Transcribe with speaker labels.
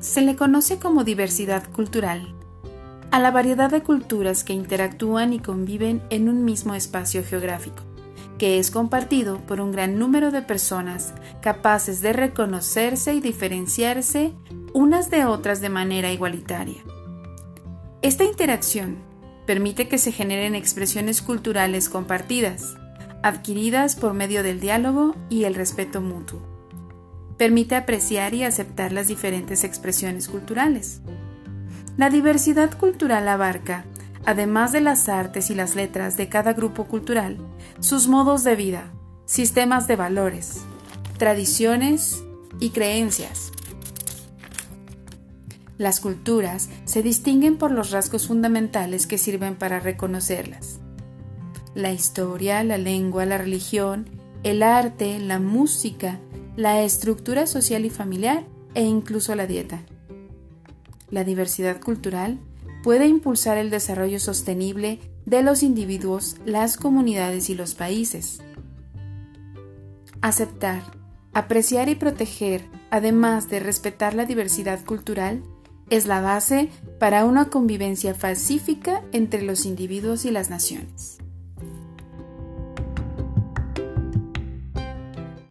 Speaker 1: Se le conoce como diversidad cultural a la variedad de culturas que interactúan y conviven en un mismo espacio geográfico, que es compartido por un gran número de personas capaces de reconocerse y diferenciarse unas de otras de manera igualitaria. Esta interacción permite que se generen expresiones culturales compartidas, adquiridas por medio del diálogo y el respeto mutuo. Permite apreciar y aceptar las diferentes expresiones culturales. La diversidad cultural abarca, además de las artes y las letras de cada grupo cultural, sus modos de vida, sistemas de valores, tradiciones y creencias. Las culturas se distinguen por los rasgos fundamentales que sirven para reconocerlas. La historia, la lengua, la religión, el arte, la música, la estructura social y familiar e incluso la dieta. La diversidad cultural puede impulsar el desarrollo sostenible de los individuos, las comunidades y los países. Aceptar, apreciar y proteger, además de respetar la diversidad cultural, es la base para una convivencia pacífica entre los individuos y las naciones.